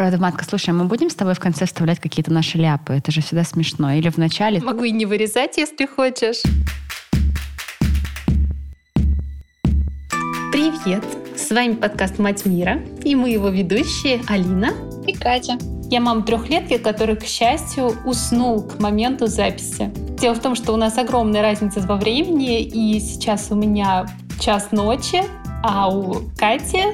Правда, Матка, слушай, мы будем с тобой в конце вставлять какие-то наши ляпы? Это же всегда смешно. Или в начале? Могу и не вырезать, если хочешь. Привет! С вами подкаст «Мать мира» и мы его ведущие Алина и Катя. Я мама трехлетки, который, к счастью, уснул к моменту записи. Дело в том, что у нас огромная разница во времени, и сейчас у меня час ночи, а у Кати...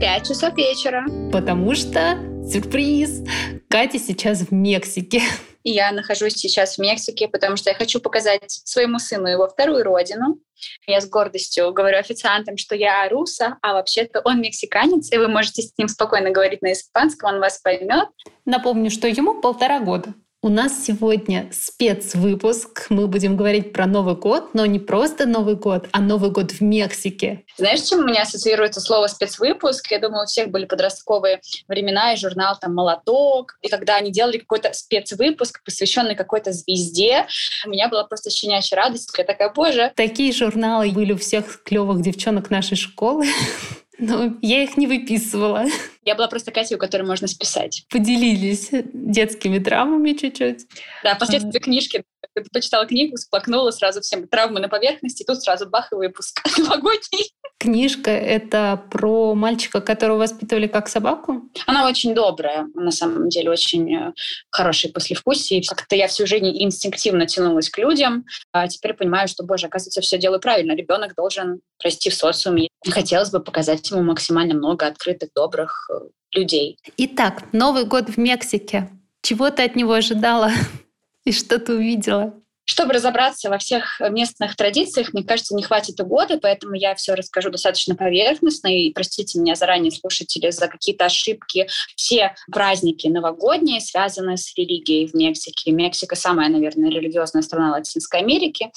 Пять часов вечера. Потому что, сюрприз, Катя сейчас в Мексике. Я нахожусь сейчас в Мексике, потому что я хочу показать своему сыну его вторую родину. Я с гордостью говорю официантам, что я руса, а вообще-то он мексиканец, и вы можете с ним спокойно говорить на испанском, он вас поймет. Напомню, что ему полтора года. У нас сегодня спецвыпуск. Мы будем говорить про Новый год, но не просто Новый год, а Новый год в Мексике. Знаешь, чем у меня ассоциируется слово спецвыпуск? Я думаю, у всех были подростковые времена и журнал там «Молоток». И когда они делали какой-то спецвыпуск, посвященный какой-то звезде, у меня была просто щенячья радость. Я такая, боже. Такие журналы были у всех клевых девчонок нашей школы. Но я их не выписывала. Я была просто Катей, у которой можно списать. Поделились детскими травмами чуть-чуть. Да, последствия а... книжки. Когда почитала книгу, сплакнула сразу всем травмы на поверхности, тут сразу бах и выпуск новогодний. Книжка — это про мальчика, которого воспитывали как собаку? Она очень добрая, на самом деле, очень э, хорошая послевкусие. Как-то я всю жизнь инстинктивно тянулась к людям, а теперь понимаю, что, боже, оказывается, все делаю правильно. Ребенок должен расти в социуме. Хотелось бы показать ему максимально много открытых, добрых э, людей. Итак, Новый год в Мексике. Чего ты от него ожидала и что ты увидела? Чтобы разобраться во всех местных традициях, мне кажется, не хватит и года, поэтому я все расскажу достаточно поверхностно. И простите меня заранее, слушатели, за какие-то ошибки. Все праздники новогодние связаны с религией в Мексике. Мексика самая, наверное, религиозная страна Латинской Америки.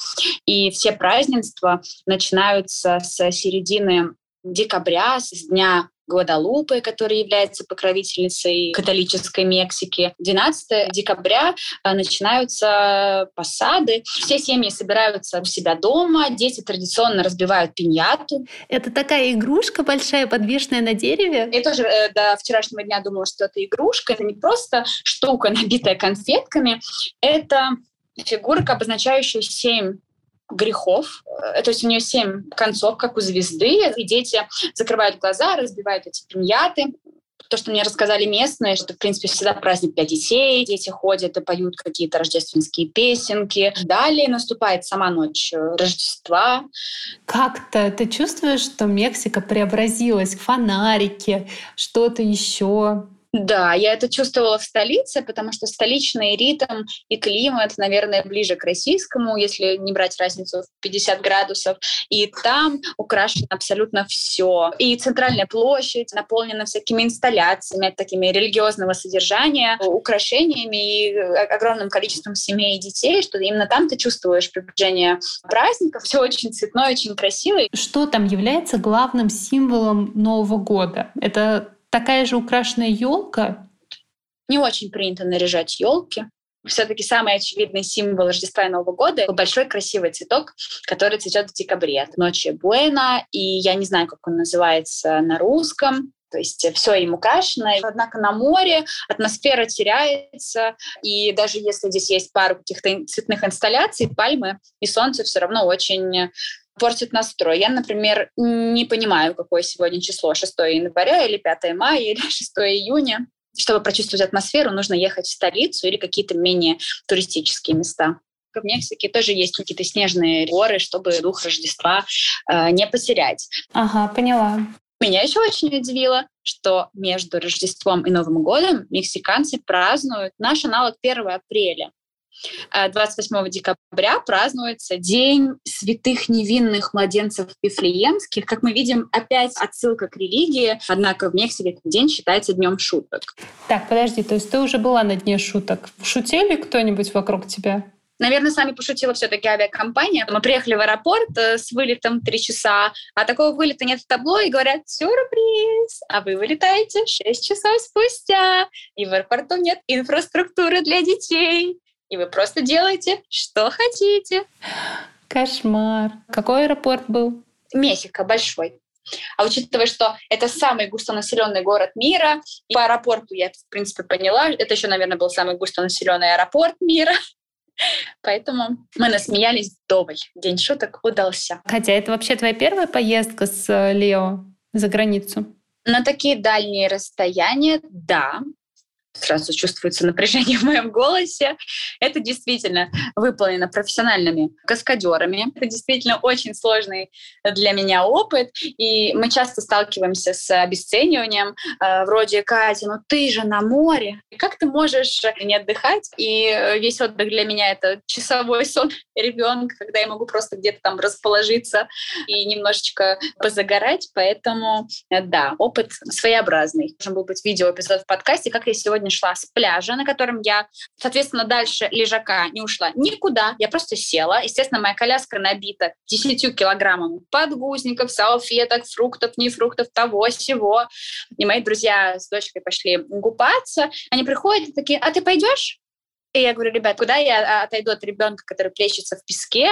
И все празднества начинаются с середины декабря, с дня Гвадалупы, которая является покровительницей католической Мексики. 12 декабря э, начинаются посады. Все семьи собираются у себя дома, дети традиционно разбивают пиньяту. Это такая игрушка большая, подвешенная на дереве? Я тоже э, до вчерашнего дня думала, что это игрушка. Это не просто штука, набитая конфетками. Это фигурка, обозначающая семь грехов. Э, то есть у нее семь концов, как у звезды, и дети закрывают глаза, разбивают эти пиньяты. То, что мне рассказали местные, что, в принципе, всегда праздник для детей, дети ходят и поют какие-то рождественские песенки. Далее наступает сама ночь э, Рождества. Как-то ты чувствуешь, что Мексика преобразилась, фонарики, что-то еще? Да, я это чувствовала в столице, потому что столичный ритм и климат, наверное, ближе к российскому, если не брать разницу в 50 градусов. И там украшено абсолютно все. И центральная площадь наполнена всякими инсталляциями, такими религиозного содержания, украшениями и огромным количеством семей и детей, что именно там ты чувствуешь приближение праздников. Все очень цветное, очень красивое. Что там является главным символом Нового года? Это такая же украшенная елка? Не очень принято наряжать елки. Все-таки самый очевидный символ Рождества и Нового года — большой красивый цветок, который цветет в декабре. Ночи Буэна, и я не знаю, как он называется на русском. То есть все им украшено. Однако на море атмосфера теряется, и даже если здесь есть пару каких-то цветных инсталляций, пальмы и солнце все равно очень портит настрой. Я, например, не понимаю, какое сегодня число, 6 января или 5 мая или 6 июня. Чтобы прочувствовать атмосферу, нужно ехать в столицу или какие-то менее туристические места. В Мексике тоже есть какие-то снежные горы, чтобы дух Рождества э, не потерять. Ага, поняла. Меня еще очень удивило, что между Рождеством и Новым годом мексиканцы празднуют наш аналог 1 апреля. 28 э, декабря празднуется День святых невинных младенцев Вифлеемских. Как мы видим, опять отсылка к религии, однако в Мексике этот день считается днем шуток. Так, подожди, то есть ты уже была на дне шуток. Шутили кто-нибудь вокруг тебя? Наверное, с нами пошутила все-таки авиакомпания. Мы приехали в аэропорт э, с вылетом три часа, а такого вылета нет в табло, и говорят, сюрприз, а вы вылетаете 6 часов спустя, и в аэропорту нет инфраструктуры для детей и вы просто делаете, что хотите. Кошмар. Какой аэропорт был? Мехико, большой. А учитывая, что это самый густонаселенный город мира, и по аэропорту я, в принципе, поняла, это еще, наверное, был самый густонаселенный аэропорт мира, Поэтому мы насмеялись вдоволь. День шуток удался. Хотя это вообще твоя первая поездка с э, Лео за границу? На такие дальние расстояния, да сразу чувствуется напряжение в моем голосе. Это действительно выполнено профессиональными каскадерами. Это действительно очень сложный для меня опыт. И мы часто сталкиваемся с обесцениванием. Э, вроде, Катя, ну ты же на море. Как ты можешь не отдыхать? И весь отдых для меня — это часовой сон ребенка, когда я могу просто где-то там расположиться и немножечко позагорать. Поэтому, э, да, опыт своеобразный. Должен был быть видеоэпизод в подкасте, как я сегодня сегодня шла с пляжа, на котором я, соответственно, дальше лежака не ушла никуда. Я просто села. Естественно, моя коляска набита 10 килограммами подгузников, салфеток, фруктов, не фруктов, того, всего. И мои друзья с дочкой пошли купаться. Они приходят такие, а ты пойдешь? И я говорю, ребят, куда я а, отойду от ребенка, который плещется в песке?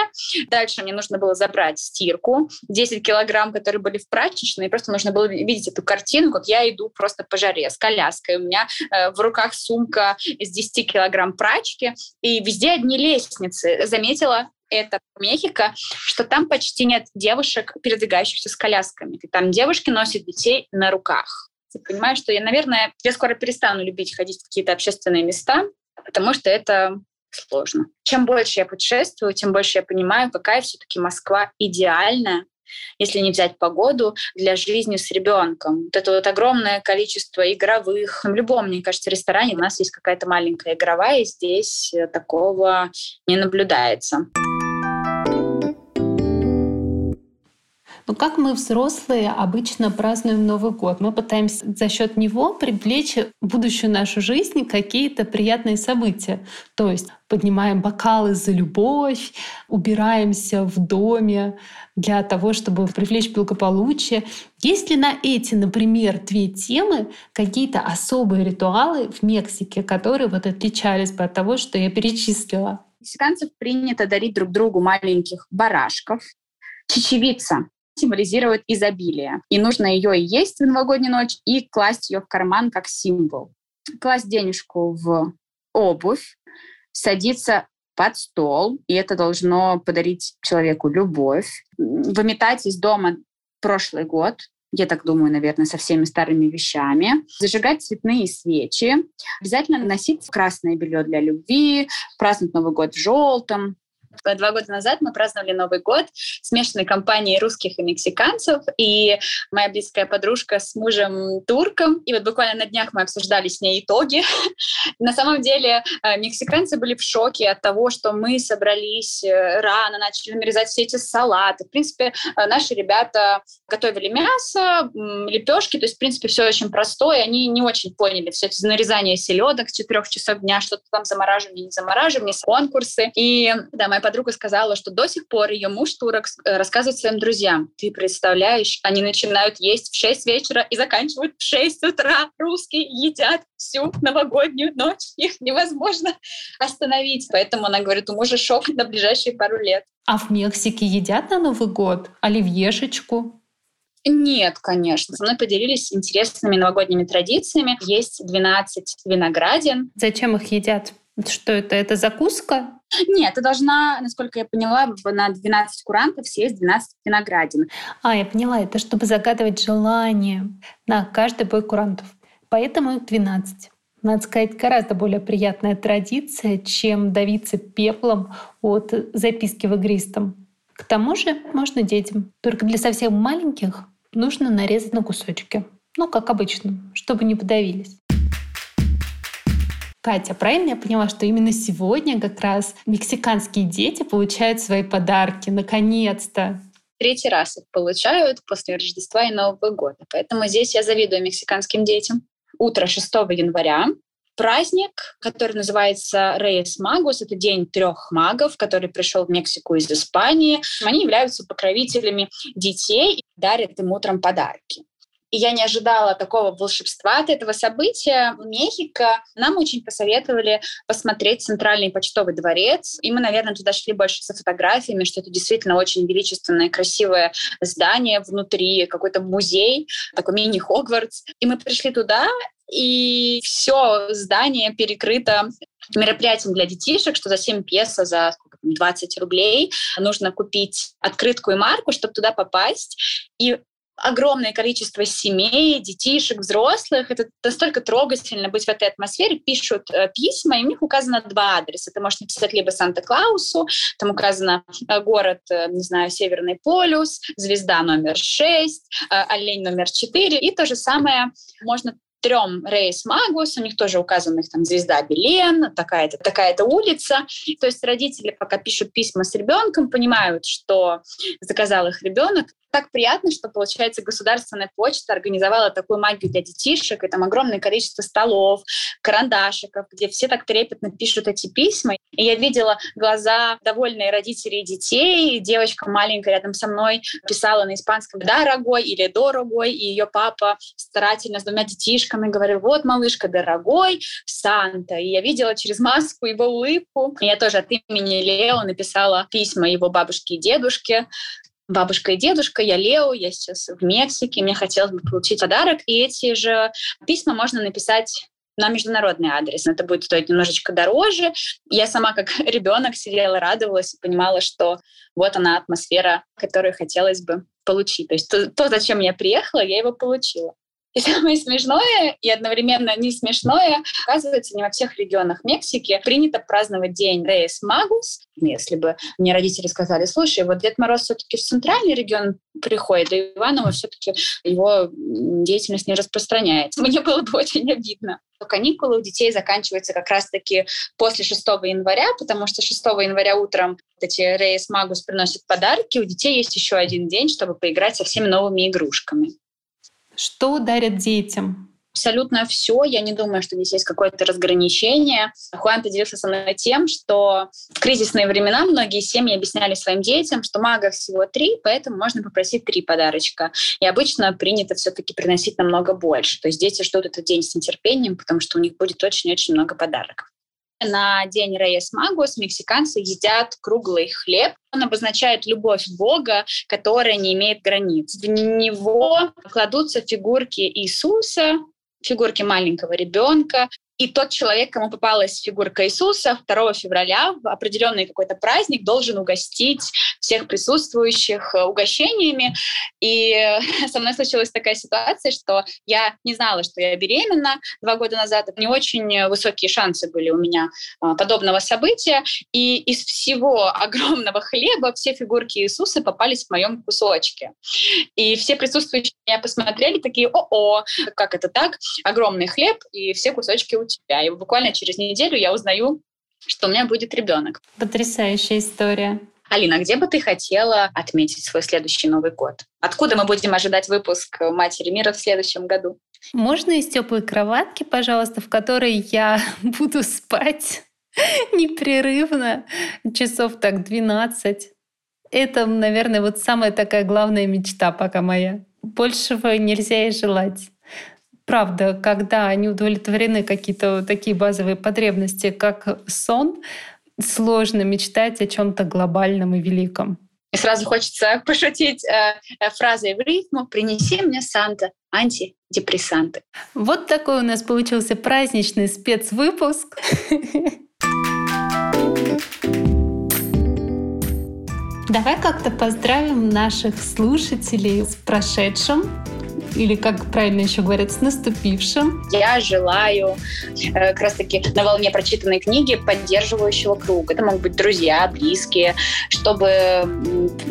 Дальше мне нужно было забрать стирку, 10 килограмм, которые были в прачечной, и просто нужно было видеть эту картину, как я иду просто по жаре с коляской. У меня э, в руках сумка из 10 килограмм прачки, и везде одни лестницы. Заметила это Мехико, что там почти нет девушек, передвигающихся с колясками. И там девушки носят детей на руках. Ты понимаешь, что я, наверное, я скоро перестану любить ходить в какие-то общественные места, потому что это сложно. Чем больше я путешествую, тем больше я понимаю, какая все-таки Москва идеальная, если не взять погоду, для жизни с ребенком. Вот это вот огромное количество игровых. В любом, мне кажется, ресторане у нас есть какая-то маленькая игровая, и здесь такого не наблюдается. Но как мы, взрослые, обычно празднуем Новый год? Мы пытаемся за счет него привлечь в будущую нашу жизнь какие-то приятные события. То есть поднимаем бокалы за любовь, убираемся в доме для того, чтобы привлечь благополучие. Есть ли на эти, например, две темы какие-то особые ритуалы в Мексике, которые вот отличались бы от того, что я перечислила? Мексиканцев принято дарить друг другу маленьких барашков, чечевица символизирует изобилие. И нужно ее и есть в новогоднюю ночь, и класть ее в карман как символ. Класть денежку в обувь, садиться под стол, и это должно подарить человеку любовь. Выметать из дома прошлый год, я так думаю, наверное, со всеми старыми вещами. Зажигать цветные свечи. Обязательно носить красное белье для любви, праздновать Новый год в желтом, Два года назад мы праздновали Новый год смешанной компанией русских и мексиканцев, и моя близкая подружка с мужем турком, и вот буквально на днях мы обсуждали с ней итоги. На самом деле э, мексиканцы были в шоке от того, что мы собрались э, рано, начали нарезать все эти салаты. В принципе, э, наши ребята готовили мясо, лепешки, то есть, в принципе, все очень простое. Они не очень поняли все эти нарезания селедок с 4 часов дня, что-то там замораживание, не замораживание, конкурсы. И да, моя подруга сказала, что до сих пор ее муж турок э, рассказывает своим друзьям. Ты представляешь, они начинают есть в 6 вечера и заканчивают в 6 утра. Русские едят всю новогоднюю ночь. Их невозможно остановить. Поэтому она говорит, у мужа шок на ближайшие пару лет. А в Мексике едят на Новый год оливьешечку? Нет, конечно. Со мной поделились интересными новогодними традициями. Есть 12 виноградин. Зачем их едят? Что это? Это закуска? Нет, ты должна, насколько я поняла, на 12 курантов съесть 12 виноградин. А, я поняла. Это чтобы загадывать желание на каждый бой курантов. Поэтому их 12. Надо сказать, гораздо более приятная традиция, чем давиться пеплом от записки в игристом. К тому же можно детям. Только для совсем маленьких нужно нарезать на кусочки. Ну, как обычно, чтобы не подавились. Катя, правильно я поняла, что именно сегодня как раз мексиканские дети получают свои подарки, наконец-то? Третий раз их получают после Рождества и Нового года. Поэтому здесь я завидую мексиканским детям. Утро 6 января праздник, который называется Рейс Магус. Это день трех магов, который пришел в Мексику из Испании. Они являются покровителями детей и дарят им утром подарки. И я не ожидала такого волшебства от этого события. В Мехико нам очень посоветовали посмотреть Центральный почтовый дворец. И мы, наверное, туда шли больше со фотографиями, что это действительно очень величественное, красивое здание внутри, какой-то музей, такой мини-Хогвартс. И мы пришли туда, и все здание перекрыто мероприятием для детишек, что за 7 песо, за 20 рублей нужно купить открытку и марку, чтобы туда попасть. И огромное количество семей, детишек, взрослых. Это настолько трогательно быть в этой атмосфере. Пишут э, письма, и у них указано два адреса. Ты можешь написать либо Санта-Клаусу, там указано э, город, э, не знаю, Северный полюс, звезда номер 6, э, олень номер 4. И то же самое можно трем Рейс Магус, у них тоже указана их там звезда Белен, такая-то такая улица. То есть родители, пока пишут письма с ребенком, понимают, что заказал их ребенок, так приятно, что, получается, государственная почта организовала такую магию для детишек, и там огромное количество столов, карандашиков, где все так трепетно пишут эти письма. И я видела глаза довольные родителей и детей, и девочка маленькая рядом со мной писала на испанском «дорогой» или «дорогой», и ее папа старательно с двумя детишками говорил «вот, малышка, дорогой, Санта». И я видела через маску его улыбку. И я тоже от имени Лео написала письма его бабушке и дедушке, бабушка и дедушка, я Лео, я сейчас в Мексике, мне хотелось бы получить подарок, и эти же письма можно написать на международный адрес. Это будет стоить немножечко дороже. Я сама как ребенок сидела, радовалась и понимала, что вот она атмосфера, которую хотелось бы получить. То есть то, то зачем я приехала, я его получила. И самое смешное и одновременно не смешное, оказывается, не во всех регионах Мексики принято праздновать день Рейс Магус. Если бы мне родители сказали, слушай, вот Дед Мороз все-таки в центральный регион приходит, а Иваново все-таки его деятельность не распространяется. Мне было бы очень обидно. Каникулы у детей заканчиваются как раз-таки после 6 января, потому что 6 января утром эти Рейс Магус приносят подарки. У детей есть еще один день, чтобы поиграть со всеми новыми игрушками. Что дарят детям? абсолютно все. Я не думаю, что здесь есть какое-то разграничение. Хуан поделился со мной тем, что в кризисные времена многие семьи объясняли своим детям, что магов всего три, поэтому можно попросить три подарочка. И обычно принято все-таки приносить намного больше. То есть дети ждут этот день с нетерпением, потому что у них будет очень-очень много подарков. На день Рейес Магус мексиканцы едят круглый хлеб. Он обозначает любовь Бога, которая не имеет границ. В него кладутся фигурки Иисуса, фигурки маленького ребенка, и тот человек, кому попалась фигурка Иисуса, 2 февраля в определенный какой-то праздник должен угостить всех присутствующих э, угощениями. И со мной случилась такая ситуация, что я не знала, что я беременна два года назад. Не очень высокие шансы были у меня а, подобного события. И из всего огромного хлеба все фигурки Иисуса попались в моем кусочке. И все присутствующие меня посмотрели, такие, о-о, как это так? Огромный хлеб, и все кусочки тебя. И буквально через неделю я узнаю, что у меня будет ребенок. Потрясающая история. Алина, где бы ты хотела отметить свой следующий Новый год? Откуда мы будем ожидать выпуск «Матери мира» в следующем году? Можно из теплой кроватки, пожалуйста, в которой я буду спать непрерывно, часов так 12. Это, наверное, вот самая такая главная мечта пока моя. Большего нельзя и желать правда, когда не удовлетворены какие-то такие базовые потребности, как сон, сложно мечтать о чем-то глобальном и великом. И сразу хочется пошутить э, э, фразой в рифму «Принеси мне, Санта, антидепрессанты». Вот такой у нас получился праздничный спецвыпуск. Давай как-то поздравим наших слушателей с прошедшим или как правильно еще говорят, с наступившим. Я желаю э, как раз-таки на волне прочитанной книги поддерживающего круга. Это могут быть друзья, близкие, чтобы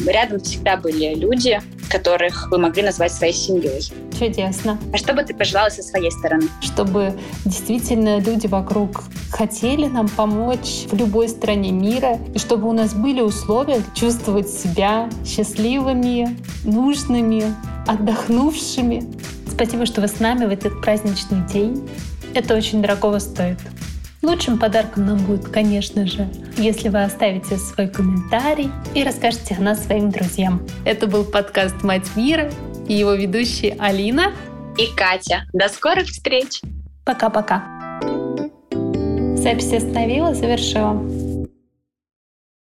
рядом всегда были люди, которых вы могли назвать своей семьей. Чудесно. А что бы ты пожелала со своей стороны? Чтобы действительно люди вокруг хотели нам помочь в любой стране мира, и чтобы у нас были условия чувствовать себя счастливыми, нужными, отдохнувшими. Спасибо, что вы с нами в этот праздничный день. Это очень дорогого стоит. Лучшим подарком нам будет, конечно же, если вы оставите свой комментарий и расскажете о нас своим друзьям. Это был подкаст «Мать мира» и его ведущие Алина и Катя. До скорых встреч! Пока-пока. Запись остановила, завершила.